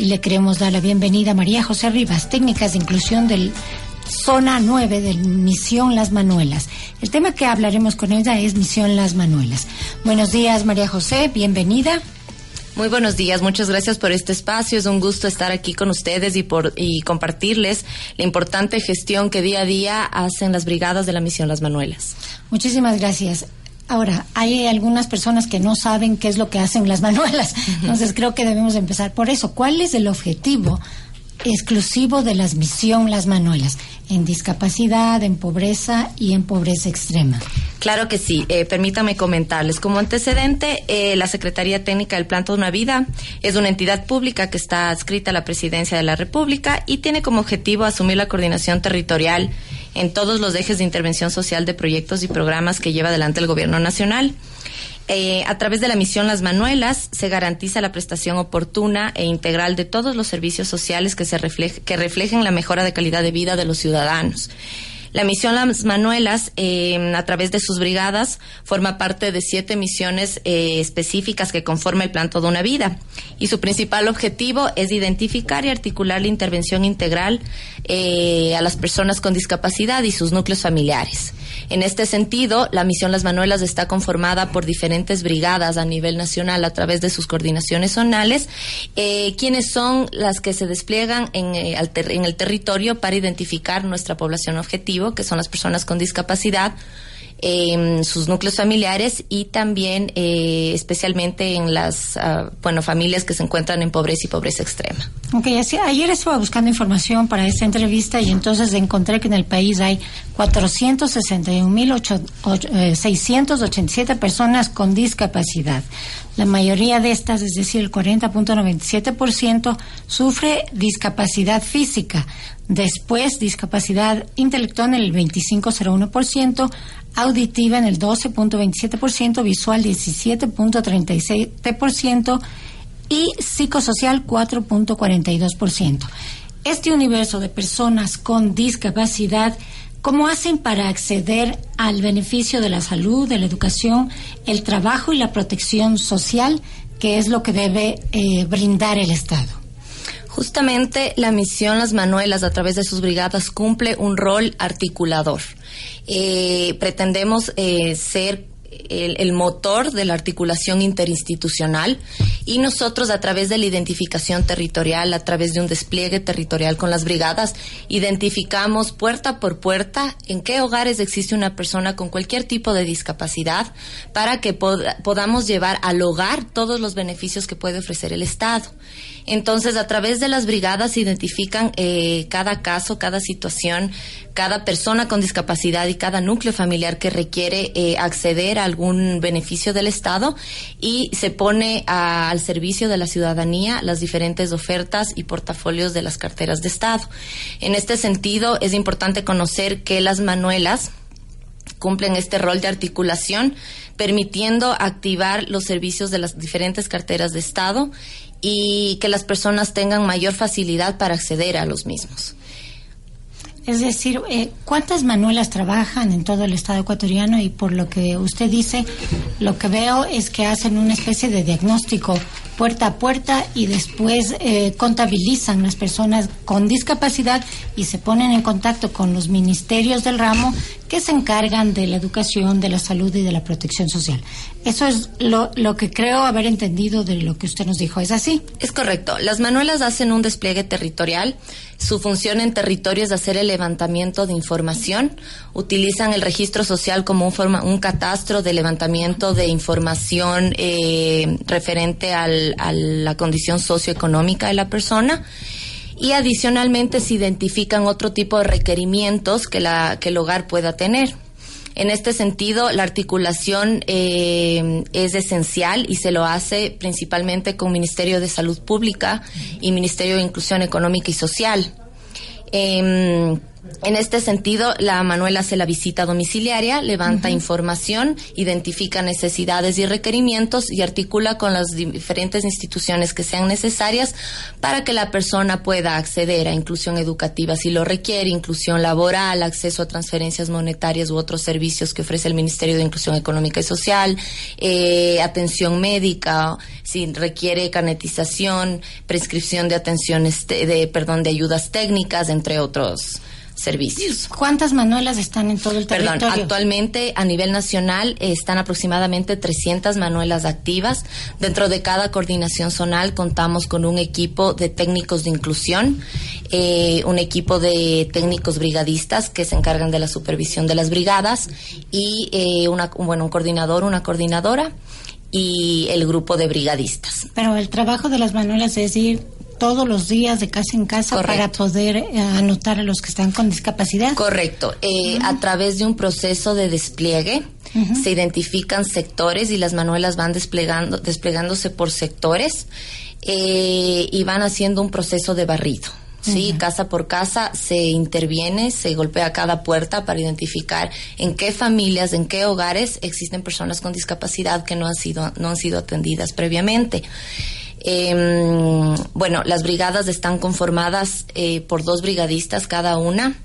Y le queremos dar la bienvenida a María José Rivas, técnicas de inclusión del Zona 9 de Misión Las Manuelas. El tema que hablaremos con ella es Misión Las Manuelas. Buenos días, María José, bienvenida. Muy buenos días, muchas gracias por este espacio. Es un gusto estar aquí con ustedes y, por, y compartirles la importante gestión que día a día hacen las brigadas de la Misión Las Manuelas. Muchísimas gracias. Ahora, hay algunas personas que no saben qué es lo que hacen las manuelas, entonces creo que debemos empezar por eso. ¿Cuál es el objetivo exclusivo de las misión Las Manuelas? En discapacidad, en pobreza y en pobreza extrema. Claro que sí. Eh, permítame comentarles. Como antecedente, eh, la Secretaría Técnica del Plan de una Vida es una entidad pública que está adscrita a la Presidencia de la República y tiene como objetivo asumir la coordinación territorial en todos los ejes de intervención social de proyectos y programas que lleva adelante el Gobierno Nacional. Eh, a través de la misión Las Manuelas se garantiza la prestación oportuna e integral de todos los servicios sociales que, se que reflejen la mejora de calidad de vida de los ciudadanos. La misión Las Manuelas, eh, a través de sus brigadas, forma parte de siete misiones eh, específicas que conforman el plan Toda una Vida. Y su principal objetivo es identificar y articular la intervención integral eh, a las personas con discapacidad y sus núcleos familiares. En este sentido, la misión Las Manuelas está conformada por diferentes brigadas a nivel nacional a través de sus coordinaciones zonales, quienes son las que se despliegan en, en el territorio para identificar nuestra población objetiva que son las personas con discapacidad, eh, sus núcleos familiares y también eh, especialmente en las uh, bueno familias que se encuentran en pobreza y pobreza extrema. Ok, así, ayer estaba buscando información para esta entrevista y entonces encontré que en el país hay 461.687 eh, personas con discapacidad. La mayoría de estas, es decir, el 40.97%, sufre discapacidad física. Después, discapacidad intelectual en el 25.01%, auditiva en el 12.27%, visual 17.37% y psicosocial 4.42%. Este universo de personas con discapacidad, ¿cómo hacen para acceder al beneficio de la salud, de la educación, el trabajo y la protección social, que es lo que debe eh, brindar el Estado? Justamente la misión Las Manuelas a través de sus brigadas cumple un rol articulador. Eh, pretendemos eh, ser el, motor de la articulación interinstitucional y nosotros a través de la identificación territorial, a través de un despliegue territorial con las brigadas, identificamos puerta por puerta en qué hogares existe una persona con cualquier tipo de discapacidad para que podamos llevar al hogar todos los beneficios que puede ofrecer el Estado. Entonces, a través de las brigadas se identifican eh, cada caso, cada situación, cada persona con discapacidad y cada núcleo familiar que requiere eh, acceder a algún beneficio del Estado y se pone al servicio de la ciudadanía las diferentes ofertas y portafolios de las carteras de Estado. En este sentido, es importante conocer que las manuelas cumplen este rol de articulación, permitiendo activar los servicios de las diferentes carteras de Estado y que las personas tengan mayor facilidad para acceder a los mismos. Es decir, eh, ¿cuántas manuelas trabajan en todo el Estado ecuatoriano? Y por lo que usted dice, lo que veo es que hacen una especie de diagnóstico puerta a puerta y después eh, contabilizan las personas con discapacidad y se ponen en contacto con los ministerios del ramo que se encargan de la educación, de la salud y de la protección social. Eso es lo, que creo haber entendido de lo que usted nos dijo. ¿Es así? Es correcto. Las manuelas hacen un despliegue territorial. Su función en territorio es hacer el levantamiento de información. Utilizan el registro social como un, forma, un catastro de levantamiento de información eh, referente al a la condición socioeconómica de la persona y adicionalmente se identifican otro tipo de requerimientos que, la, que el hogar pueda tener. En este sentido, la articulación eh, es esencial y se lo hace principalmente con Ministerio de Salud Pública y Ministerio de Inclusión Económica y Social. Em, en este sentido, la Manuela hace la visita domiciliaria, levanta información, identifica necesidades y requerimientos y articula con las diferentes instituciones que sean necesarias para que la persona pueda acceder a inclusión educativa si lo requiere, inclusión laboral, acceso a transferencias monetarias u otros servicios que ofrece el Ministerio de Inclusión Económica y Social, eh, atención médica, si requiere canetización, prescripción de atenciones, de, perdón, de ayudas técnicas, entre otros servicios. ¿Cuántas manuelas están en todo el territorio? Perdón, actualmente a nivel nacional están aproximadamente 300 manuelas activas. Dentro de cada coordinación zonal contamos con un equipo de técnicos de inclusión, eh, un equipo de técnicos brigadistas que se encargan de la supervisión de las brigadas y eh, una, bueno, un coordinador, una coordinadora y el grupo de brigadistas. Pero el trabajo de las manuelas es ir todos los días de casa en casa para poder eh, anotar a los que están con discapacidad. Correcto. Eh, a través de un proceso de despliegue se identifican sectores y las manuelas van desplegando, desplegándose por sectores eh, y van haciendo un proceso de barrido. Sí, casa por casa se interviene, se golpea cada puerta para identificar en qué familias, en qué hogares existen personas con discapacidad que no han sido no han sido atendidas previamente. Eh, bueno, las brigadas están conformadas eh, por dos brigadistas cada una,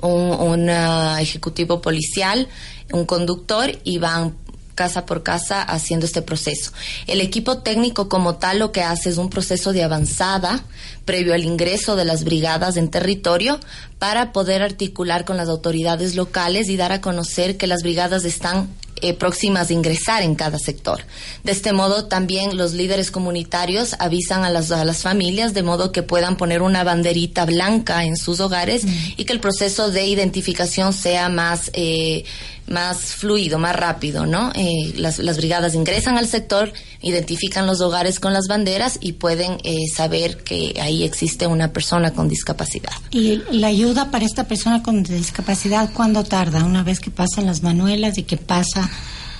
un, ejecutivo policial, un conductor y van casa por casa haciendo este proceso. El equipo técnico como tal lo que hace es un proceso de avanzada previo al ingreso de las brigadas en territorio para poder articular con las autoridades locales y dar a conocer que las brigadas están eh, próximas a ingresar en cada sector. De este modo, también los líderes comunitarios avisan a las, a las familias de modo que puedan poner una banderita blanca en sus hogares y que el proceso de identificación sea más, eh, más fluido, más rápido, ¿no? Eh, las, las, brigadas ingresan al sector, identifican los hogares con las banderas y pueden saber que ahí existe una persona con discapacidad. ¿Y la ayuda para esta persona con discapacidad cuándo tarda? Una vez que pasan las manuelas y que pasa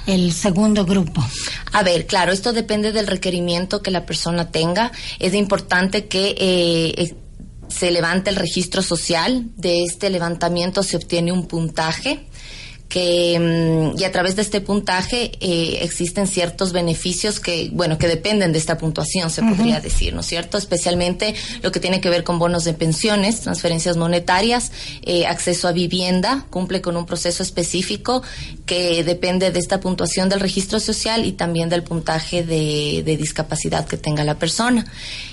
el segundo grupo? A ver, claro, esto depende del requerimiento que la persona tenga. Es importante que eh, eh, se levante el registro social. De este levantamiento se obtiene un puntaje que mm, y a través de este puntaje eh, existen ciertos beneficios que bueno que dependen de esta puntuación se podría decir no es cierto especialmente lo que tiene que ver con bonos de pensiones transferencias monetarias eh, acceso a vivienda cumple con un proceso específico que depende de esta puntuación del registro social y también del puntaje de, de discapacidad que tenga la persona.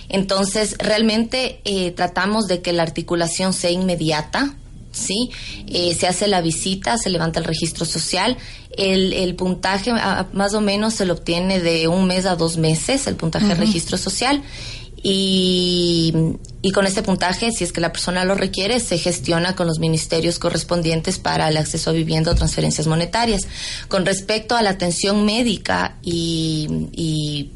Entonces realmente eh, tratamos de que la articulación sea inmediata ¿sí? Eh, se hace la visita, se levanta el registro social, el, el puntaje más o menos se lo obtiene de un mes a dos meses, el puntaje de registro social, y, con este puntaje, si es que la persona lo requiere, se gestiona con los ministerios correspondientes para el acceso a vivienda o transferencias monetarias. Con respecto a la atención médica y,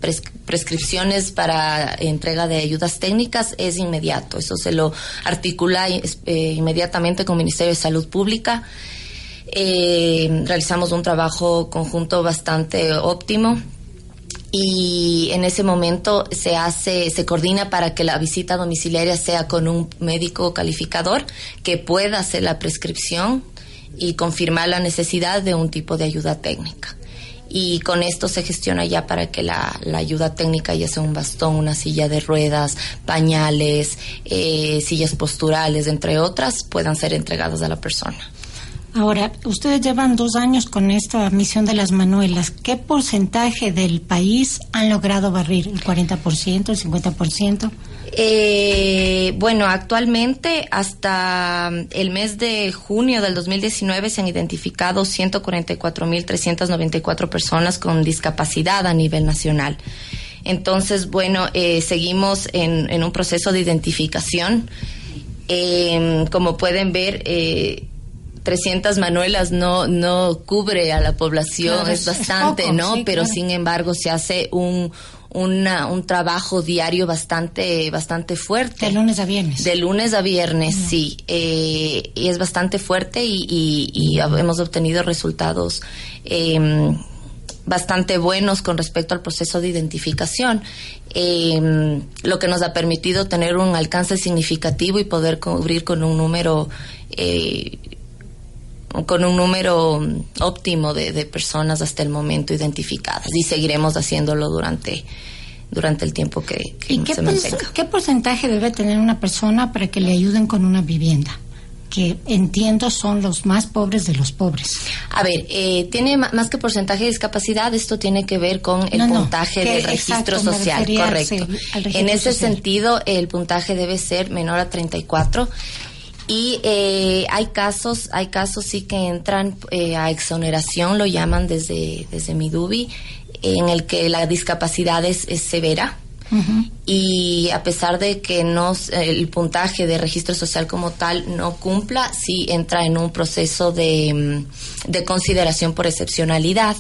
prescripciones para entrega de ayudas técnicas, es inmediato. Eso se lo articula eh, inmediatamente con el Ministerio de Salud Pública. Eh, realizamos un trabajo conjunto bastante óptimo y en ese momento se hace, se coordina para que la visita domiciliaria sea con un médico calificador que pueda hacer la prescripción y confirmar la necesidad de un tipo de ayuda técnica. Y con esto se gestiona ya para que la, ayuda técnica, ya sea un bastón, una silla de ruedas, pañales, eh, sillas posturales, entre otras, puedan ser entregadas a la persona. Ahora, ustedes llevan dos años con esta misión de las manuelas. ¿Qué porcentaje del país han logrado barrir? ¿El 40%, el 50%? Eh, bueno, actualmente hasta el mes de junio del 2019 se han identificado 144.394 personas con discapacidad a nivel nacional. Entonces, bueno, eh, seguimos en, un proceso de identificación. Eh, como pueden ver, eh, 300 manuelas no no cubre a la población, es bastante, ¿no? Pero sin embargo se hace un una, un trabajo diario bastante, bastante fuerte. De lunes a viernes. De lunes a viernes, sí. Eh, y es bastante fuerte y, y, hemos obtenido resultados eh, bastante buenos con respecto al proceso de identificación, eh, lo que nos ha permitido tener un alcance significativo y poder cubrir con un número eh, con un número óptimo de, personas hasta el momento identificadas y seguiremos haciéndolo durante durante el tiempo que, qué se mantenga. ¿Qué porcentaje debe tener una persona para que le ayuden con una vivienda? que entiendo son los más pobres de los pobres. A ver, eh, tiene más que porcentaje de discapacidad, esto tiene que ver con el puntaje del registro social, correcto. en ese sentido, el puntaje debe ser menor a 34 y eh, hay casos, hay casos sí que entran eh, a exoneración, lo llaman desde, desde Midubi, en el que la discapacidad es, severa. Y a pesar de que no el puntaje de registro social como tal no cumpla, sí entra en un proceso de, mm, de consideración por excepcionalidad.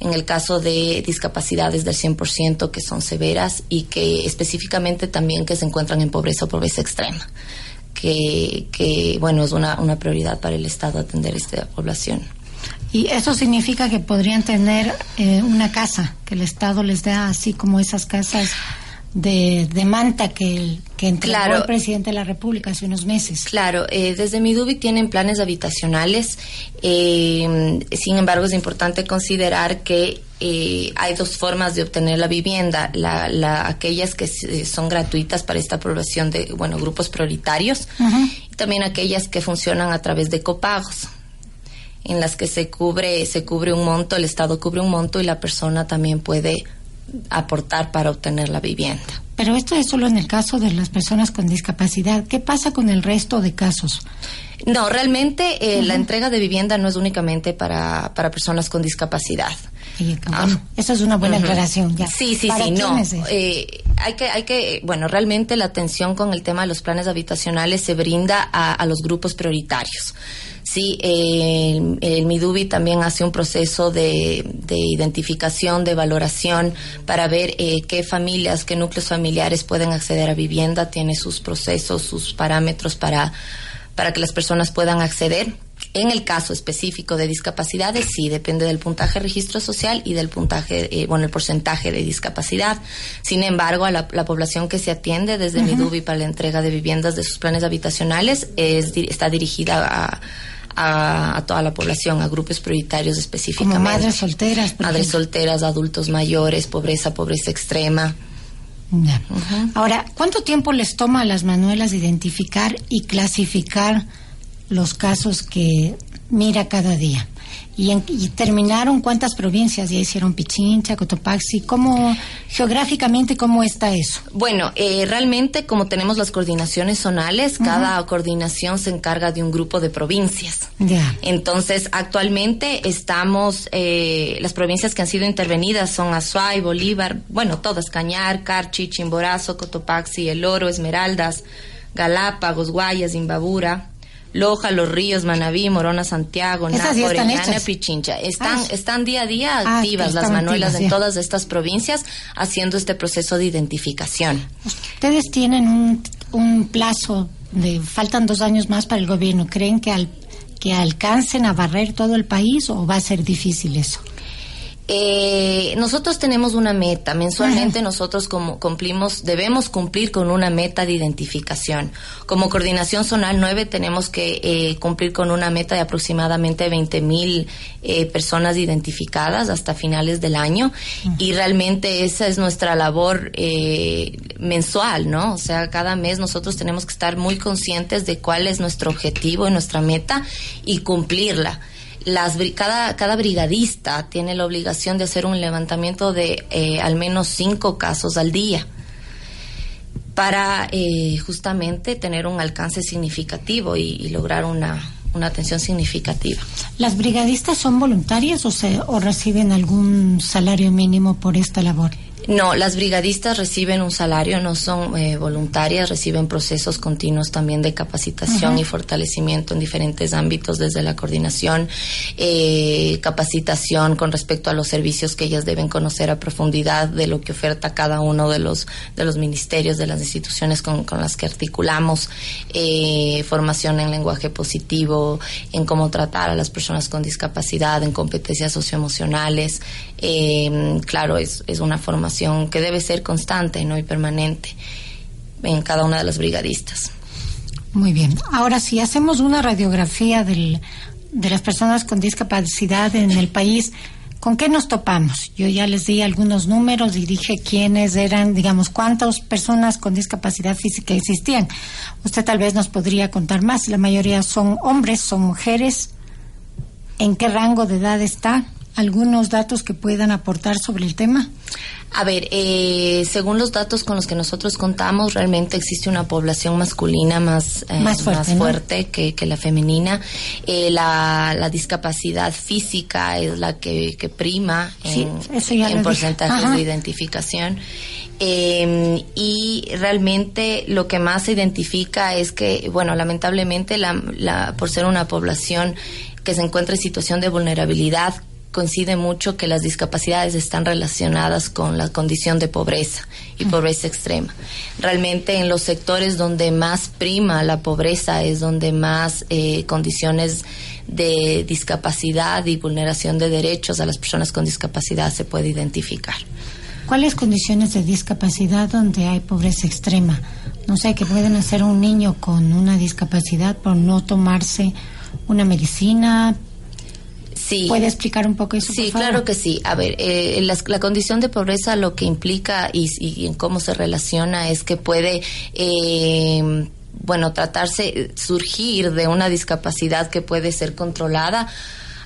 En el caso de discapacidades del 100% que son severas y que específicamente también que se encuentran en pobreza o pobreza extrema que, bueno, es una, una prioridad para el Estado atender esta población. Y eso significa que podrían tener eh, una casa, que el Estado les da así como esas casas de, de manta que, que entregó el presidente de la República hace unos meses. Claro, eh, desde Midubi tienen planes habitacionales. Eh, sin embargo, es importante considerar que eh, hay dos formas de obtener la vivienda, la, la, aquellas que son gratuitas para esta aprobación de bueno grupos prioritarios y también aquellas que funcionan a través de copagos en las que se cubre se cubre un monto, el Estado cubre un monto y la persona también puede aportar para obtener la vivienda. Pero esto es solo en el caso de las personas con discapacidad. ¿Qué pasa con el resto de casos? No, realmente eh, la entrega de vivienda no es únicamente para, para personas con discapacidad. Ah. esa es una buena aclaración. Ya. Sí, sí, sí, no. Eh, hay que, hay que, bueno, realmente la atención con el tema de los planes habitacionales se brinda a, a los grupos prioritarios. Sí, el, el, Midubi también hace un proceso de, identificación, de valoración para ver eh, qué familias, qué núcleos familiares pueden acceder a vivienda, tiene sus procesos, sus parámetros para, para que las personas puedan acceder. En el caso específico de discapacidades, sí, depende del puntaje registro social y del puntaje, eh, bueno, el porcentaje de discapacidad. Sin embargo, a la, población que se atiende desde Midubi para la entrega de viviendas de sus planes habitacionales es, está dirigida a a, toda la población, a grupos prioritarios específicamente. Como madres solteras. madres solteras, adultos mayores, pobreza, pobreza extrema. Ahora, ¿cuánto tiempo les toma a las manuelas identificar y clasificar los casos que mira cada día? Y, terminaron cuántas provincias ya hicieron Pichincha, Cotopaxi, cómo geográficamente cómo está eso. Bueno, eh, realmente como tenemos las coordinaciones zonales, cada coordinación se encarga de un grupo de provincias. Ya. Entonces actualmente estamos eh, las provincias que han sido intervenidas son Azuay, Bolívar, bueno todas Cañar, Carchi, Chimborazo, Cotopaxi, El Oro, Esmeraldas, Galápagos, Guayas, Imbabura. Loja, Los Ríos, Manabí, Morona, Santiago, Napo, Orellana, Pichincha. Están, ah, están día a día ah, activas las manuelas en todas estas provincias haciendo este proceso de identificación. Ustedes tienen un, un plazo de, faltan dos años más para el gobierno. ¿Creen que al que alcancen a barrer todo el país o va a ser difícil eso? Eh, nosotros tenemos una meta. Mensualmente nosotros como cumplimos, debemos cumplir con una meta de identificación. Como coordinación zonal 9 tenemos que eh, cumplir con una meta de aproximadamente 20 mil eh, personas identificadas hasta finales del año. Y realmente esa es nuestra labor eh, mensual, ¿no? O sea, cada mes nosotros tenemos que estar muy conscientes de cuál es nuestro objetivo y nuestra meta y cumplirla las, cada, cada brigadista tiene la obligación de hacer un levantamiento de eh, al menos cinco casos al día para eh, justamente tener un alcance significativo y, lograr una, una, atención significativa. ¿Las brigadistas son voluntarias o, se, o reciben algún salario mínimo por esta labor? No, las brigadistas reciben un salario, no son eh, voluntarias, reciben procesos continuos también de capacitación y fortalecimiento en diferentes ámbitos, desde la coordinación, eh, capacitación con respecto a los servicios que ellas deben conocer a profundidad de lo que oferta cada uno de los, de los ministerios, de las instituciones con, con las que articulamos, eh, formación en lenguaje positivo, en cómo tratar a las personas con discapacidad, en competencias socioemocionales. claro, es, es una formación que debe ser constante ¿no? y permanente en cada una de las brigadistas. Muy bien. Ahora, si hacemos una radiografía del, de las personas con discapacidad en el país, ¿con qué nos topamos? Yo ya les di algunos números y dije quiénes eran, digamos, cuántas personas con discapacidad física existían. Usted tal vez nos podría contar más. La mayoría son hombres, son mujeres. ¿En qué rango de edad está? ¿Algunos datos que puedan aportar sobre el tema? A ver, eh, según los datos con los que nosotros contamos, realmente existe una población masculina más, eh, más fuerte, que, la femenina. Eh, la, discapacidad física es la que, prima en, porcentaje de identificación. Em, y realmente lo que más se identifica es que, bueno, lamentablemente, la, por ser una población que se encuentra en situación de vulnerabilidad, coincide mucho que las discapacidades están relacionadas con la condición de pobreza y mm. pobreza extrema. Realmente en los sectores donde más prima la pobreza es donde más eh, condiciones de discapacidad y vulneración de derechos a las personas con discapacidad se puede identificar. ¿Cuáles condiciones de discapacidad donde hay pobreza extrema? No sé, que pueden hacer un niño con una discapacidad por no tomarse una medicina, Sí. ¿Puede explicar un poco eso? Sí, claro que sí. A ver, eh, la, condición de pobreza lo que implica y, en cómo se relaciona es que puede... Eh, bueno, tratarse, surgir de una discapacidad que puede ser controlada,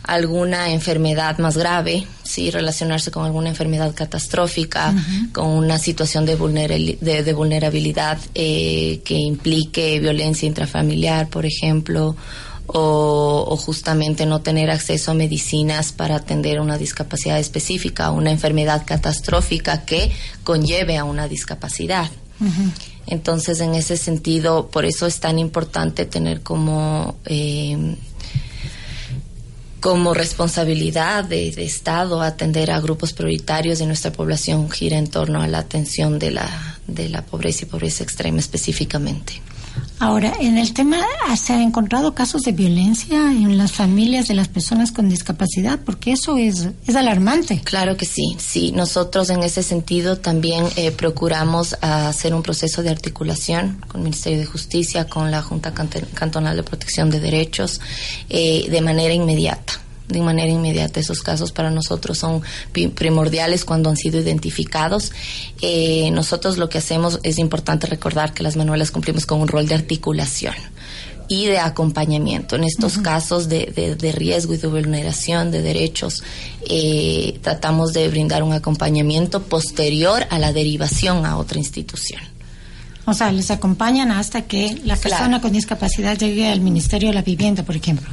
alguna enfermedad más grave, sí, relacionarse con alguna enfermedad catastrófica, con una situación de, de, vulnerabilidad eh, que implique violencia intrafamiliar, por ejemplo, o, justamente no tener acceso a medicinas para atender una discapacidad específica, una enfermedad catastrófica que conlleve a una discapacidad. Entonces, en ese sentido, por eso es tan importante tener como eh, como responsabilidad de, de, Estado atender a grupos prioritarios de nuestra población gira en torno a la atención de la, de la pobreza y pobreza extrema específicamente. Ahora, en el tema, ¿se han encontrado casos de violencia en las familias de las personas con discapacidad? Porque eso es, alarmante. Claro que sí, sí. Nosotros en ese sentido también eh, procuramos hacer un proceso de articulación con el Ministerio de Justicia, con la Junta Cantonal de Protección de Derechos, eh, de manera inmediata de manera inmediata. Esos casos para nosotros son primordiales cuando han sido identificados. Eh, nosotros lo que hacemos es importante recordar que las manuelas cumplimos con un rol de articulación y de acompañamiento. En estos casos de, de, riesgo y de vulneración de derechos, eh, tratamos de brindar un acompañamiento posterior a la derivación a otra institución. O sea, les acompañan hasta que la persona con discapacidad llegue al Ministerio de la Vivienda, por ejemplo,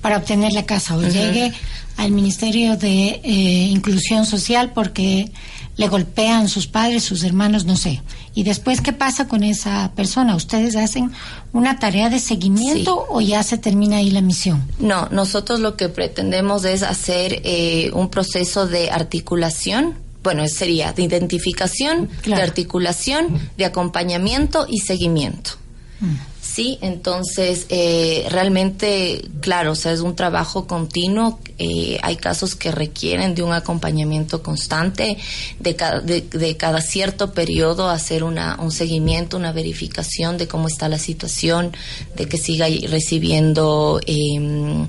para obtener la casa, o llegue al Ministerio de eh, Inclusión Social porque le golpean sus padres, sus hermanos, no sé. Y después, ¿qué pasa con esa persona? ¿Ustedes hacen una tarea de seguimiento o ya se termina ahí la misión? No, nosotros lo que pretendemos es hacer eh, un proceso de articulación bueno, sería de identificación, de articulación, de acompañamiento y seguimiento. Mm. Sí, entonces eh, realmente, claro, o sea, es un trabajo continuo. Eh, hay casos que requieren de un acompañamiento constante, de cada, de, cada cierto periodo hacer una, un seguimiento, una verificación de cómo está la situación, de que siga recibiendo eh,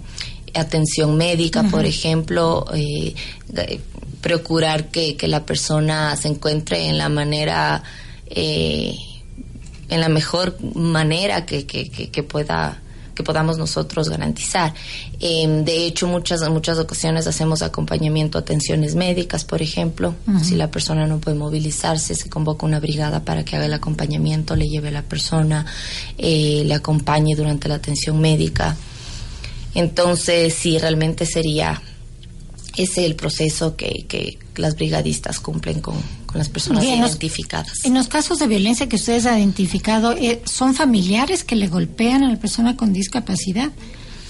atención médica, por ejemplo, eh, procurar que, que, la persona se encuentre en la manera, eh, en la mejor manera que, que, que pueda que podamos nosotros garantizar. Em, de hecho, muchas muchas ocasiones hacemos acompañamiento a atenciones médicas, por ejemplo. Si la persona no puede movilizarse, se convoca una brigada para que haga el acompañamiento, le lleve a la persona, eh, le acompañe durante la atención médica. Entonces, sí, realmente sería ese el proceso que, que las brigadistas cumplen con, con las personas identificadas. en los casos de violencia que ustedes han identificado, eh, ¿son familiares que le golpean a la persona con discapacidad?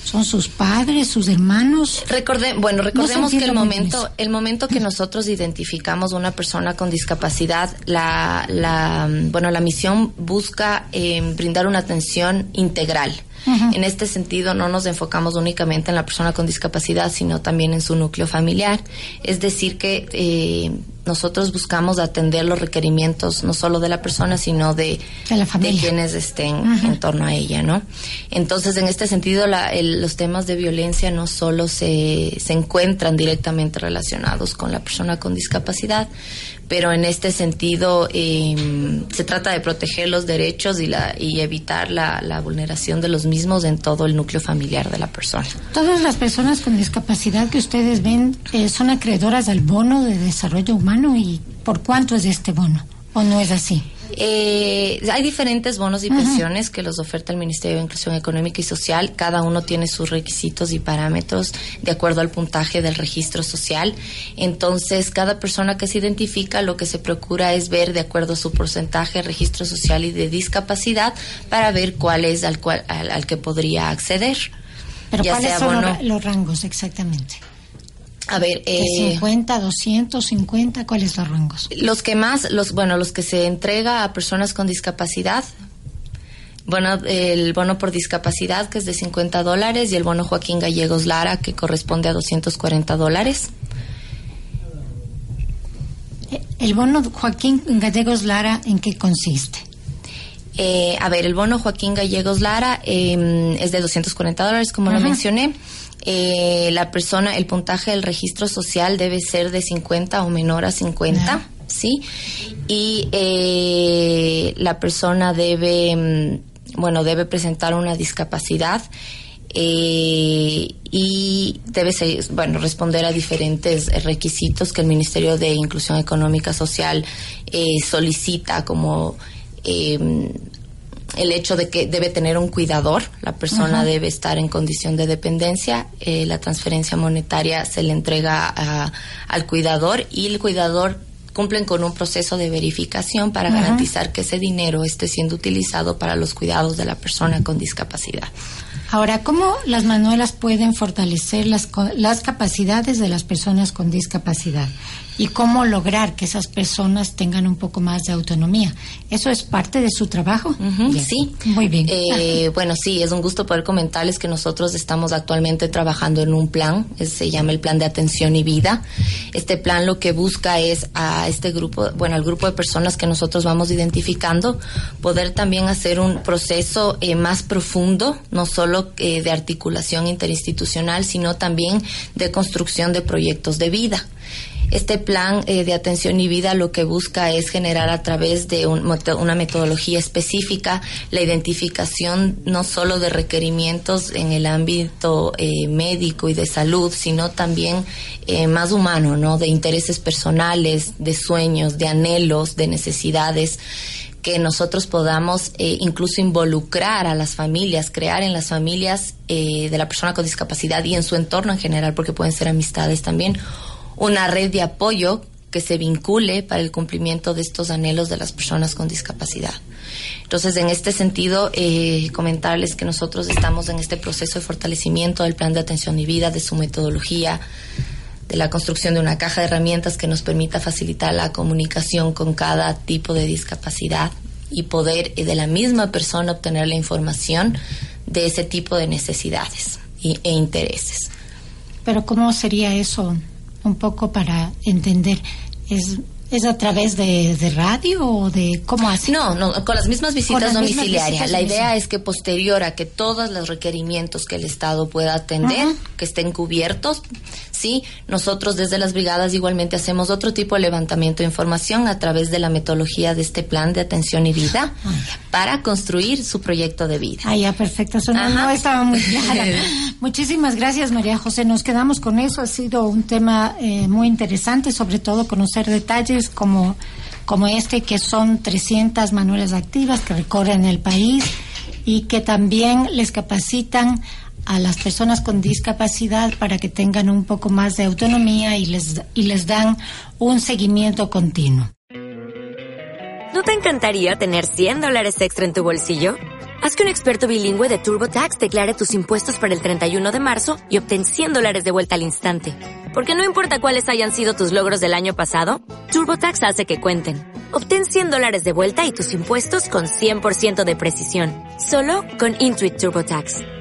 son sus padres, sus hermanos. Recorde, bueno, recordemos que el momento, el momento que nosotros identificamos una persona con discapacidad, la, la bueno, la misión busca eh, brindar una atención integral. En este sentido, no nos enfocamos únicamente en la persona con discapacidad, sino también en su núcleo familiar. Es decir, que eh, nosotros buscamos atender los requerimientos no solo de la persona, sino de, de, quienes estén en torno a ella, ¿no? Entonces, en este sentido, los temas de violencia no solo se, se encuentran directamente relacionados con la persona con discapacidad, pero en este sentido em, se trata de proteger los derechos y, la, y evitar la, la, vulneración de los mismos en todo el núcleo familiar de la persona. Todas las personas con discapacidad que ustedes ven eh, son acreedoras al bono de desarrollo humano y ¿por cuánto es este bono? ¿O no es así? Eh, hay diferentes bonos y pensiones que los oferta el Ministerio de Inclusión Económica y Social. Cada uno tiene sus requisitos y parámetros de acuerdo al puntaje del registro social. Entonces, cada persona que se identifica, lo que se procura es ver de acuerdo a su porcentaje de registro social y de discapacidad para ver cuál es al, cual, al, que podría acceder. ¿Pero cuáles son los rangos exactamente? A ver, eh, 50, 250, ¿cuáles los rangos? Los que más, los bueno, los que se entrega a personas con discapacidad. Bueno, el bono por discapacidad que es de 50 dólares y el bono Joaquín Gallegos Lara que corresponde a 240 dólares. Eh, ¿El bono Joaquín Gallegos Lara en qué consiste? Eh, a ver, el bono Joaquín Gallegos Lara em, es de 240 dólares, como lo mencioné eh, la persona, el puntaje del registro social debe ser de 50 o menor a 50, ¿sí? Y eh, la persona debe, mm, bueno, debe presentar una discapacidad. Eh, y debe bueno, responder a diferentes requisitos que el Ministerio de Inclusión Económica Social solicita como el hecho de que debe tener un cuidador, la persona debe estar en condición de dependencia, eh, la transferencia monetaria se le entrega al cuidador y el cuidador cumplen con un proceso de verificación para garantizar que ese dinero esté siendo utilizado para los cuidados de la persona con discapacidad. Ahora, ¿cómo las manuelas pueden fortalecer las, las capacidades de las personas con discapacidad? Y cómo lograr que esas personas tengan un poco más de autonomía. ¿Eso es parte de su trabajo? sí. Muy bien. Eh, bueno, sí, es un gusto poder comentarles que nosotros estamos actualmente trabajando en un plan, se llama el Plan de Atención y Vida. Este plan lo que busca es a este grupo, bueno, al grupo de personas que nosotros vamos identificando, poder también hacer un proceso eh, más profundo, no solo eh, de articulación interinstitucional, sino también de construcción de proyectos de vida. Este plan eh, de atención y vida lo que busca es generar a través de una metodología específica la identificación no solo de requerimientos en el ámbito eh, médico y de salud, sino también eh, más humano, ¿no? De intereses personales, de sueños, de anhelos, de necesidades que nosotros podamos incluso involucrar a las familias, crear en las familias de la persona con discapacidad y en su entorno en general, porque pueden ser amistades también, una red de apoyo que se vincule para el cumplimiento de estos anhelos de las personas con discapacidad. Entonces, en este sentido, eh, comentarles que nosotros estamos en este proceso de fortalecimiento del plan de atención y vida, de su metodología, de la construcción de una caja de herramientas que nos permita facilitar la comunicación con cada tipo de discapacidad y poder eh, de la misma persona obtener la información de ese tipo de necesidades e intereses. Pero ¿cómo sería eso? Un poco para entender. Es, ¿Es a través de, radio o de cómo así? No, no, con las mismas visitas domiciliarias. la idea es que posterior a que todos los requerimientos que el Estado pueda atender, que estén cubiertos, sí, nosotros desde las brigadas igualmente hacemos otro tipo de levantamiento de información a través de la metodología de este plan de atención y vida para construir su proyecto de vida. Ah, ya, perfecto. Eso no, estaba muy clara. Muchísimas gracias, María José. Nos quedamos con eso. Ha sido un tema eh, muy interesante, sobre todo conocer detalles como, como este, que son 300 manuales activas que recorren el país y que también les capacitan a las personas con discapacidad para que tengan un poco más de autonomía y les, y les dan un seguimiento continuo. ¿No te encantaría tener 100 dólares extra en tu bolsillo? Haz que un experto bilingüe de TurboTax declare tus impuestos para el 31 de marzo y obtén 100 dólares de vuelta al instante. Porque no importa cuáles hayan sido tus logros del año pasado, TurboTax hace que cuenten. Obtén 100 dólares de vuelta y tus impuestos con 100% de precisión. Solo con Intuit TurboTax.